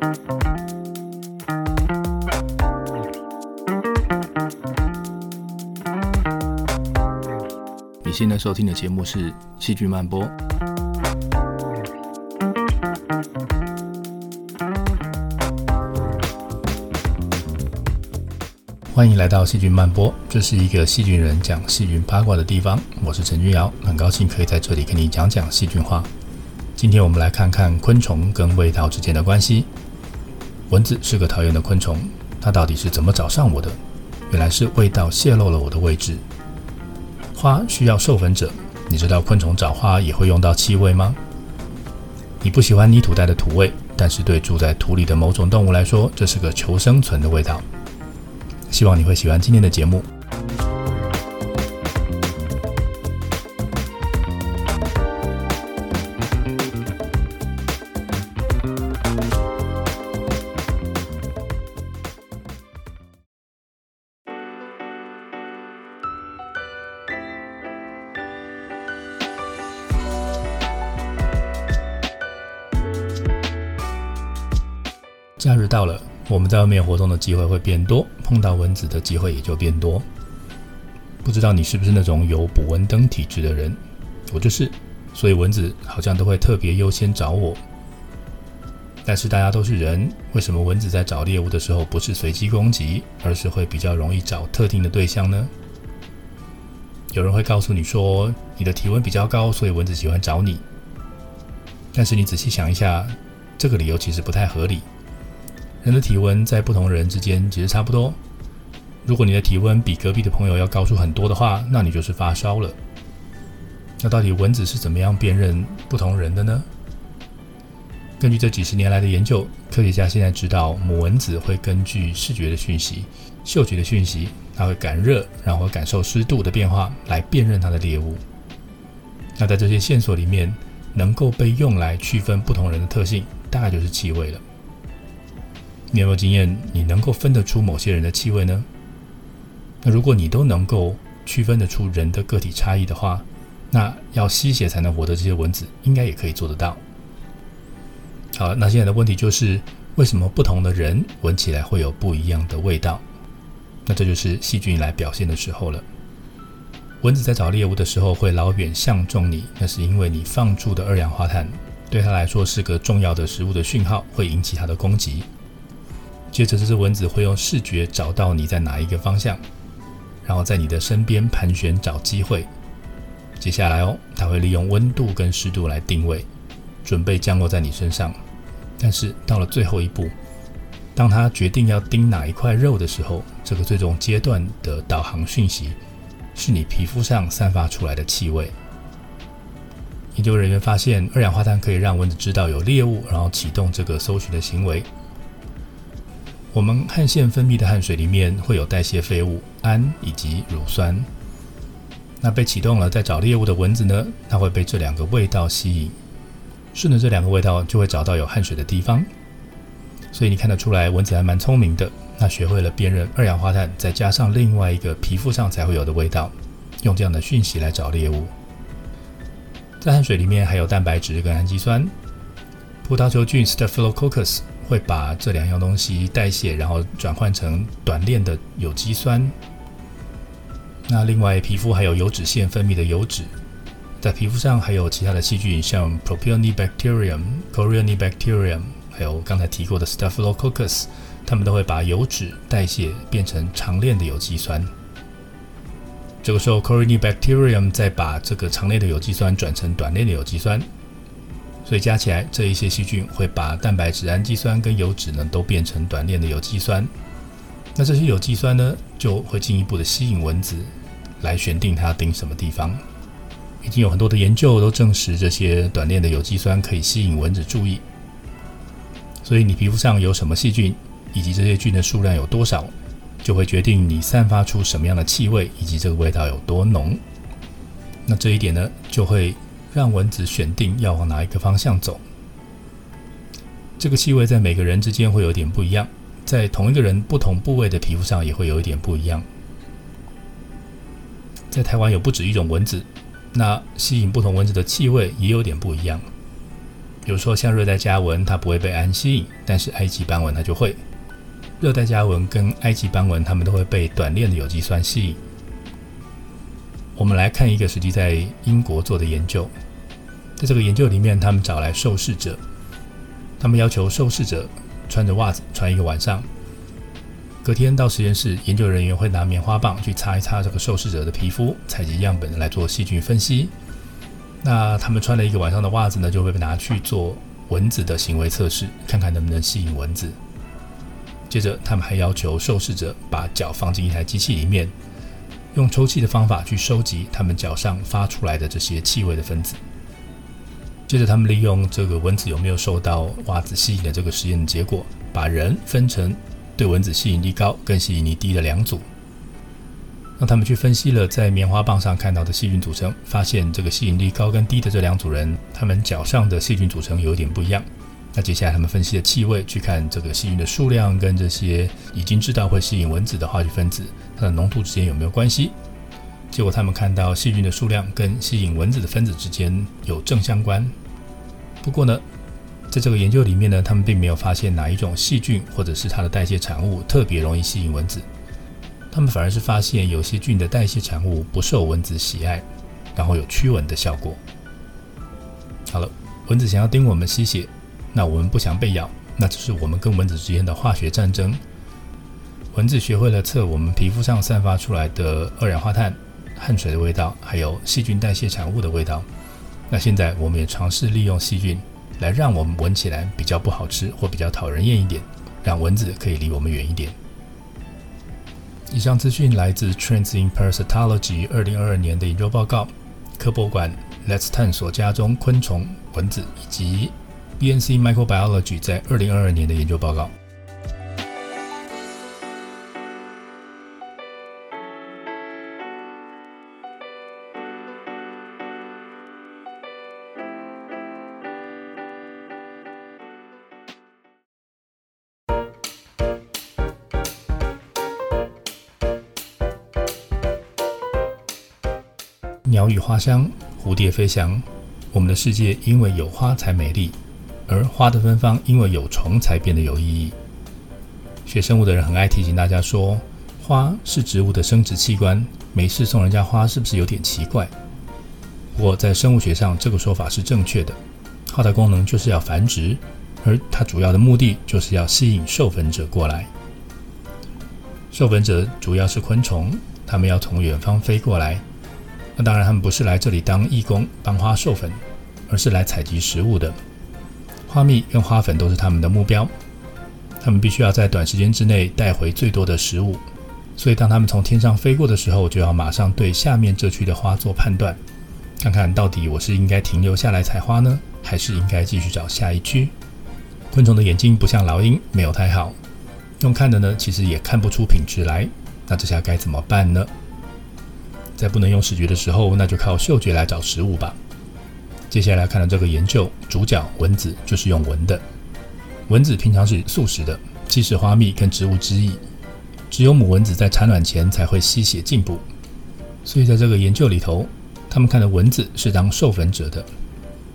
你现在收听的节目是《细菌漫播》。欢迎来到细菌漫播，这是一个细菌人讲细菌八卦的地方。我是陈君瑶，很高兴可以在这里跟你讲讲细菌话。今天我们来看看昆虫跟味道之间的关系。蚊子是个讨厌的昆虫，它到底是怎么找上我的？原来是味道泄露了我的位置。花需要授粉者，你知道昆虫找花也会用到气味吗？你不喜欢泥土带的土味，但是对住在土里的某种动物来说，这是个求生存的味道。希望你会喜欢今天的节目。假日到了。我们在外面活动的机会会变多，碰到蚊子的机会也就变多。不知道你是不是那种有捕蚊灯体质的人？我就是，所以蚊子好像都会特别优先找我。但是大家都是人，为什么蚊子在找猎物的时候不是随机攻击，而是会比较容易找特定的对象呢？有人会告诉你说，你的体温比较高，所以蚊子喜欢找你。但是你仔细想一下，这个理由其实不太合理。人的体温在不同人之间其实差不多。如果你的体温比隔壁的朋友要高出很多的话，那你就是发烧了。那到底蚊子是怎么样辨认不同人的呢？根据这几十年来的研究，科学家现在知道母蚊子会根据视觉的讯息、嗅觉的讯息，它会感热，然后感受湿度的变化来辨认它的猎物。那在这些线索里面，能够被用来区分不同人的特性，大概就是气味了。你有没有经验？你能够分得出某些人的气味呢？那如果你都能够区分得出人的个体差异的话，那要吸血才能活的这些蚊子，应该也可以做得到。好，那现在的问题就是，为什么不同的人闻起来会有不一样的味道？那这就是细菌来表现的时候了。蚊子在找猎物的时候会老远相中你，那是因为你放出的二氧化碳对它来说是个重要的食物的讯号，会引起它的攻击。接着，这只蚊子会用视觉找到你在哪一个方向，然后在你的身边盘旋找机会。接下来哦，它会利用温度跟湿度来定位，准备降落在你身上。但是到了最后一步，当它决定要叮哪一块肉的时候，这个最终阶段的导航讯息是你皮肤上散发出来的气味。研究人员发现，二氧化碳可以让蚊子知道有猎物，然后启动这个搜寻的行为。我们汗腺分泌的汗水里面会有代谢废物氨以及乳酸。那被启动了，在找猎物的蚊子呢，它会被这两个味道吸引，顺着这两个味道就会找到有汗水的地方。所以你看得出来，蚊子还蛮聪明的，它学会了辨认二氧化碳，再加上另外一个皮肤上才会有的味道，用这样的讯息来找猎物。在汗水里面还有蛋白质跟氨基酸，葡萄球菌 Staphylococcus。会把这两样东西代谢，然后转换成短链的有机酸。那另外，皮肤还有油脂腺分泌的油脂，在皮肤上还有其他的细菌，像 Propionibacterium、Corynebacterium，还有刚才提过的 Staphylococcus，它们都会把油脂代谢变成长链的有机酸。这个时候，Corynebacterium 再把这个长链的有机酸转成短链的有机酸。所以加起来，这一些细菌会把蛋白质、氨基酸跟油脂呢，都变成短链的有机酸。那这些有机酸呢，就会进一步的吸引蚊子来选定它要叮什么地方。已经有很多的研究都证实，这些短链的有机酸可以吸引蚊子注意。所以你皮肤上有什么细菌，以及这些菌的数量有多少，就会决定你散发出什么样的气味，以及这个味道有多浓。那这一点呢，就会。让蚊子选定要往哪一个方向走。这个气味在每个人之间会有点不一样，在同一个人不同部位的皮肤上也会有一点不一样。在台湾有不止一种蚊子，那吸引不同蚊子的气味也有点不一样。比如说像热带家蚊，它不会被氨吸引，但是埃及斑蚊它就会。热带家蚊跟埃及斑蚊，它们都会被短链的有机酸吸引。我们来看一个实际在英国做的研究，在这个研究里面，他们找来受试者，他们要求受试者穿着袜子穿一个晚上，隔天到实验室，研究人员会拿棉花棒去擦一擦这个受试者的皮肤，采集样本来做细菌分析。那他们穿了一个晚上的袜子呢，就会被拿去做蚊子的行为测试，看看能不能吸引蚊子。接着，他们还要求受试者把脚放进一台机器里面，用抽气的方法去收集他们脚上发出来的这些气味的分子。接着，他们利用这个蚊子有没有受到袜子吸引的这个实验的结果，把人分成对蚊子吸引力高跟吸引力低的两组。让他们去分析了在棉花棒上看到的细菌组成，发现这个吸引力高跟低的这两组人，他们脚上的细菌组成有点不一样。那接下来他们分析的气味，去看这个细菌的数量跟这些已经知道会吸引蚊子的化学分子，它的浓度之间有没有关系？结果他们看到细菌的数量跟吸引蚊子的分子之间有正相关。不过呢，在这个研究里面呢，他们并没有发现哪一种细菌或者是它的代谢产物特别容易吸引蚊子。他们反而是发现有些菌的代谢产物不受蚊子喜爱，然后有驱蚊的效果。好了，蚊子想要叮我们吸血，那我们不想被咬，那就是我们跟蚊子之间的化学战争。蚊子学会了测我们皮肤上散发出来的二氧化碳、汗水的味道，还有细菌代谢产物的味道。那现在我们也尝试利用细菌来让我们闻起来比较不好吃或比较讨人厌一点，让蚊子可以离我们远一点。以上资讯来自《Trends in Parasitology》二零二二年的研究报告，科博馆 Let's 探索家中昆虫蚊子，以及 BNC Microbiology 在二零二二年的研究报告。鸟语花香，蝴蝶飞翔。我们的世界因为有花才美丽，而花的芬芳因为有虫才变得有意义。学生物的人很爱提醒大家说，花是植物的生殖器官，没事送人家花是不是有点奇怪？不过在生物学上，这个说法是正确的。花的功能就是要繁殖，而它主要的目的就是要吸引授粉者过来。授粉者主要是昆虫，它们要从远方飞过来。那当然，他们不是来这里当义工帮花授粉，而是来采集食物的。花蜜跟花粉都是他们的目标，他们必须要在短时间之内带回最多的食物。所以，当他们从天上飞过的时候，就要马上对下面这区的花做判断，看看到底我是应该停留下来采花呢，还是应该继续找下一区。昆虫的眼睛不像老鹰，没有太好，用看的呢，其实也看不出品质来。那这下该怎么办呢？在不能用视觉的时候，那就靠嗅觉来找食物吧。接下来看到这个研究，主角蚊子就是用闻的。蚊子平常是素食的，吸食花蜜跟植物汁液，只有母蚊子在产卵前才会吸血进补。所以在这个研究里头，他们看的蚊子是当授粉者的。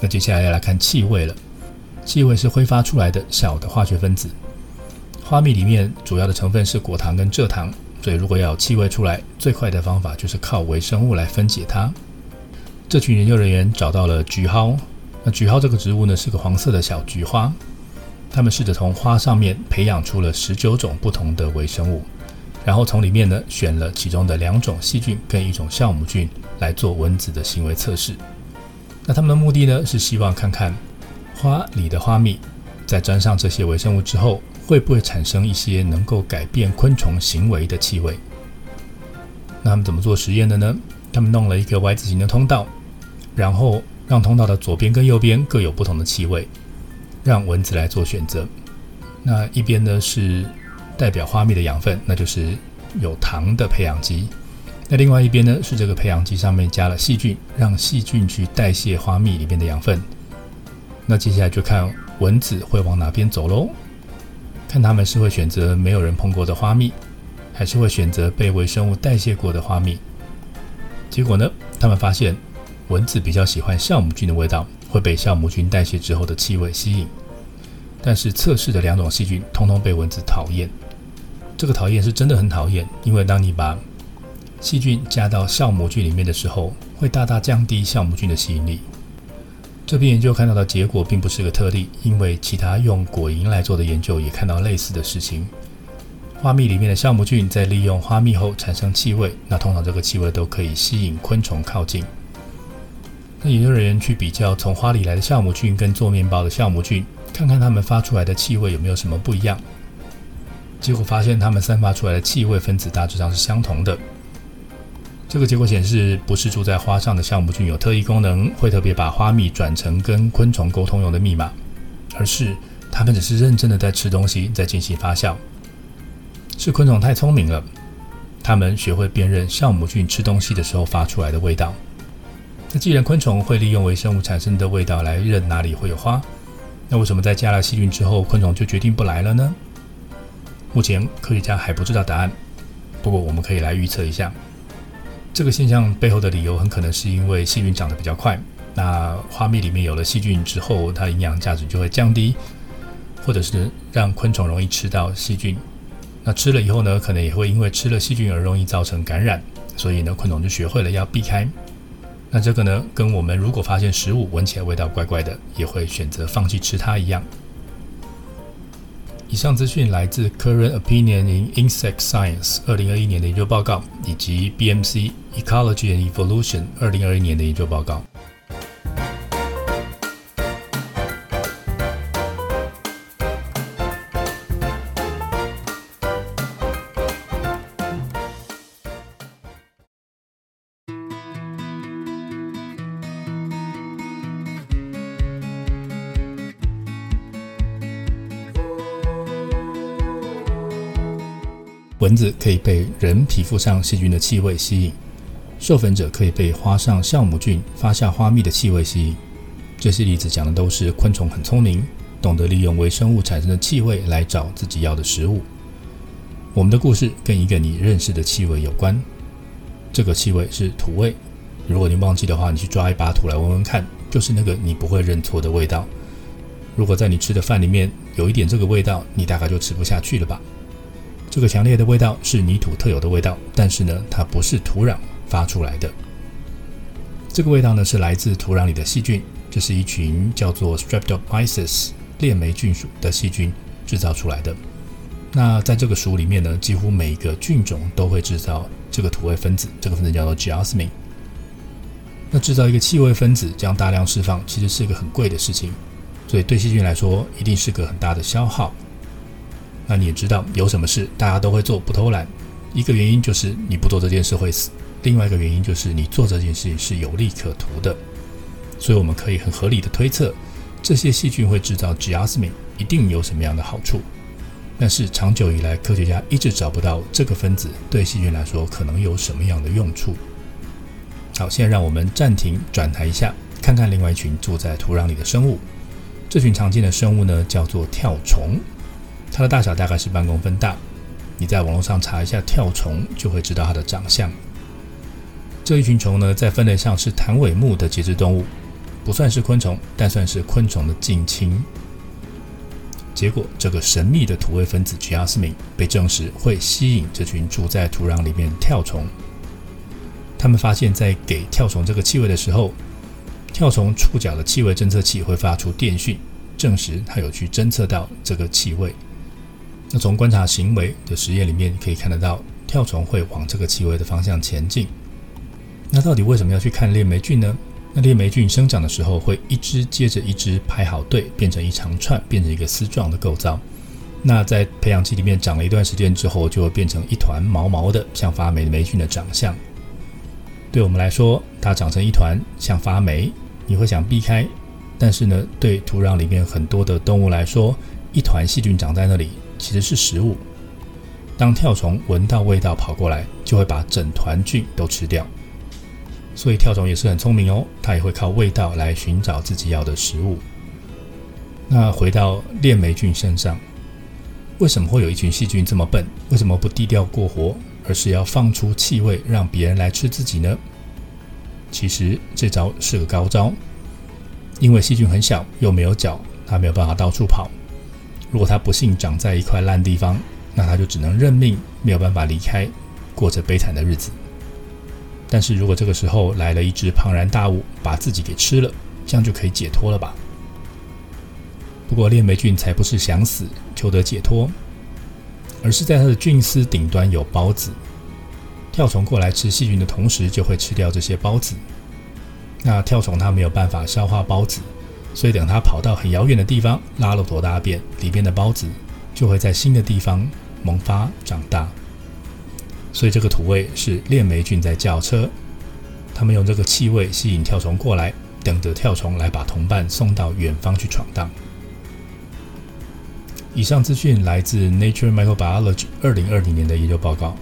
那接下来要来看气味了，气味是挥发出来的小的化学分子。花蜜里面主要的成分是果糖跟蔗糖。所以，如果要气味出来，最快的方法就是靠微生物来分解它。这群研究人员找到了菊蒿，那菊蒿这个植物呢是个黄色的小菊花。他们试着从花上面培养出了十九种不同的微生物，然后从里面呢选了其中的两种细菌跟一种酵母菌来做蚊子的行为测试。那他们的目的呢是希望看看花里的花蜜在沾上这些微生物之后。会不会产生一些能够改变昆虫行为的气味？那他们怎么做实验的呢？他们弄了一个 Y 字形的通道，然后让通道的左边跟右边各有不同的气味，让蚊子来做选择。那一边呢是代表花蜜的养分，那就是有糖的培养基；那另外一边呢是这个培养基上面加了细菌，让细菌去代谢花蜜里面的养分。那接下来就看蚊子会往哪边走喽。看他们是会选择没有人碰过的花蜜，还是会选择被微生物代谢过的花蜜。结果呢，他们发现蚊子比较喜欢酵母菌的味道，会被酵母菌代谢之后的气味吸引。但是测试的两种细菌通通被蚊子讨厌。这个讨厌是真的很讨厌，因为当你把细菌加到酵母菌里面的时候，会大大降低酵母菌的吸引力。这篇研究看到的结果并不是个特例，因为其他用果蝇来做的研究也看到类似的事情。花蜜里面的酵母菌在利用花蜜后产生气味，那通常这个气味都可以吸引昆虫靠近。那研究人员去比较从花里来的酵母菌跟做面包的酵母菌，看看它们发出来的气味有没有什么不一样。结果发现，它们散发出来的气味分子大致上是相同的。这个结果显示，不是住在花上的酵母菌有特异功能，会特别把花蜜转成跟昆虫沟通用的密码，而是它们只是认真的在吃东西，在进行发酵。是昆虫太聪明了，它们学会辨认酵母菌吃东西的时候发出来的味道。那既然昆虫会利用微生物产生的味道来认哪里会有花，那为什么在加了细菌之后，昆虫就决定不来了呢？目前科学家还不知道答案，不过我们可以来预测一下，这个现象背后的理由很可能是因为细菌长得比较快。那花蜜里面有了细菌之后，它营养价值就会降低，或者是让昆虫容易吃到细菌。那吃了以后呢，可能也会因为吃了细菌而容易造成感染，所以呢，昆虫就学会了要避开。那这个呢，跟我们如果发现食物闻起来味道怪怪的，也会选择放弃吃它一样。以上资讯来自 Current Opinion in Insect Science 二零二一年的研究报告，以及 BMC Ecology and Evolution 二零二一年的研究报告。蚊子可以被人皮肤上细菌的气味吸引，授粉者可以被花上酵母菌发酵花蜜的气味吸引。这些例子讲的都是昆虫很聪明，懂得利用微生物产生的气味来找自己要的食物。我们的故事跟一个你认识的气味有关，这个气味是土味。如果你忘记的话，你去抓一把土来闻闻看，就是那个你不会认错的味道。如果在你吃的饭里面有一点这个味道，你大概就吃不下去了吧。这个强烈的味道是泥土特有的味道，但是呢，它不是土壤发出来的。这个味道呢，是来自土壤里的细菌，这是一群叫做 Streptomyces 链霉菌属的细菌制造出来的。那在这个属里面呢，几乎每一个菌种都会制造这个土味分子，这个分子叫做 Geosmin。那制造一个气味分子，这样大量释放，其实是一个很贵的事情，所以对细菌来说，一定是个很大的消耗。那你也知道，有什么事大家都会做，不偷懒。一个原因就是你不做这件事会死，另外一个原因就是你做这件事情是有利可图的。所以我们可以很合理的推测，这些细菌会制造 geosmin 一定有什么样的好处。但是长久以来，科学家一直找不到这个分子对细菌来说可能有什么样的用处。好，现在让我们暂停转台一下，看看另外一群住在土壤里的生物。这群常见的生物呢，叫做跳虫。它的大小大概是半公分大，你在网络上查一下跳虫，就会知道它的长相。这一群虫呢，在分类上是弹尾目的节肢动物，不算是昆虫，但算是昆虫的近亲。结果，这个神秘的土味分子 geosmin 被证实会吸引这群住在土壤里面的跳虫。他们发现，在给跳虫这个气味的时候，跳虫触角的气味侦测器会发出电讯，证实它有去侦测到这个气味。那从观察行为的实验里面可以看得到，跳虫会往这个气味的方向前进。那到底为什么要去看链霉菌呢？那链霉菌生长的时候会一只接着一只排好队，变成一长串，变成一个丝状的构造。那在培养基里面长了一段时间之后，就会变成一团毛毛的，像发霉的霉菌的长相。对我们来说，它长成一团像发霉，你会想避开。但是呢，对土壤里面很多的动物来说，一团细菌长在那里。其实是食物。当跳虫闻到味道跑过来，就会把整团菌都吃掉。所以跳虫也是很聪明哦，它也会靠味道来寻找自己要的食物。那回到链霉菌身上，为什么会有一群细菌这么笨？为什么不低调过活，而是要放出气味让别人来吃自己呢？其实这招是个高招。因为细菌很小又没有脚，它没有办法到处跑。如果它不幸长在一块烂地方，那它就只能认命，没有办法离开，过着悲惨的日子。但是如果这个时候来了一只庞然大物，把自己给吃了，这样就可以解脱了吧？不过链霉菌才不是想死求得解脱，而是在它的菌丝顶端有孢子，跳虫过来吃细菌的同时，就会吃掉这些孢子。那跳虫它没有办法消化孢子，所以等它跑到很遥远的地方拉了坨大便，里边的孢子就会在新的地方萌发长大。所以这个土味是链霉菌在叫车，他们用这个气味吸引跳虫过来，等着跳虫来把同伴送到远方去闯荡。以上资讯来自《Nature Microbiology》二零二零年的研究报告。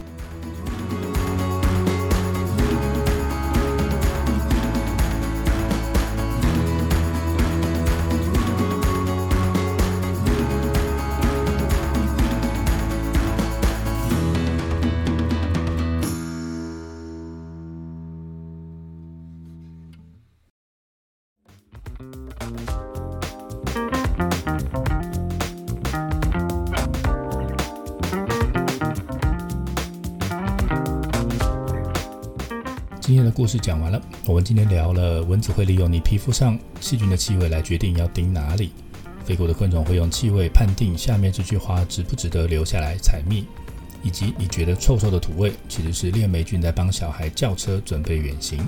今天的故事讲完了。我们今天聊了蚊子会利用你皮肤上细菌的气味来决定要叮哪里，飞过的昆虫会用气味判定下面这句话值不值得留下来采蜜，以及你觉得臭臭的土味其实是链霉菌在帮小孩叫车准备远行。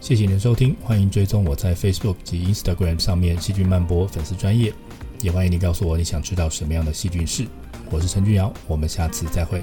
谢谢您的收听，欢迎追踪我在 Facebook 及 Instagram 上面细菌漫播粉丝专业，也欢迎你告诉我你想知道什么样的细菌事。我是陈俊瑶，我们下次再会。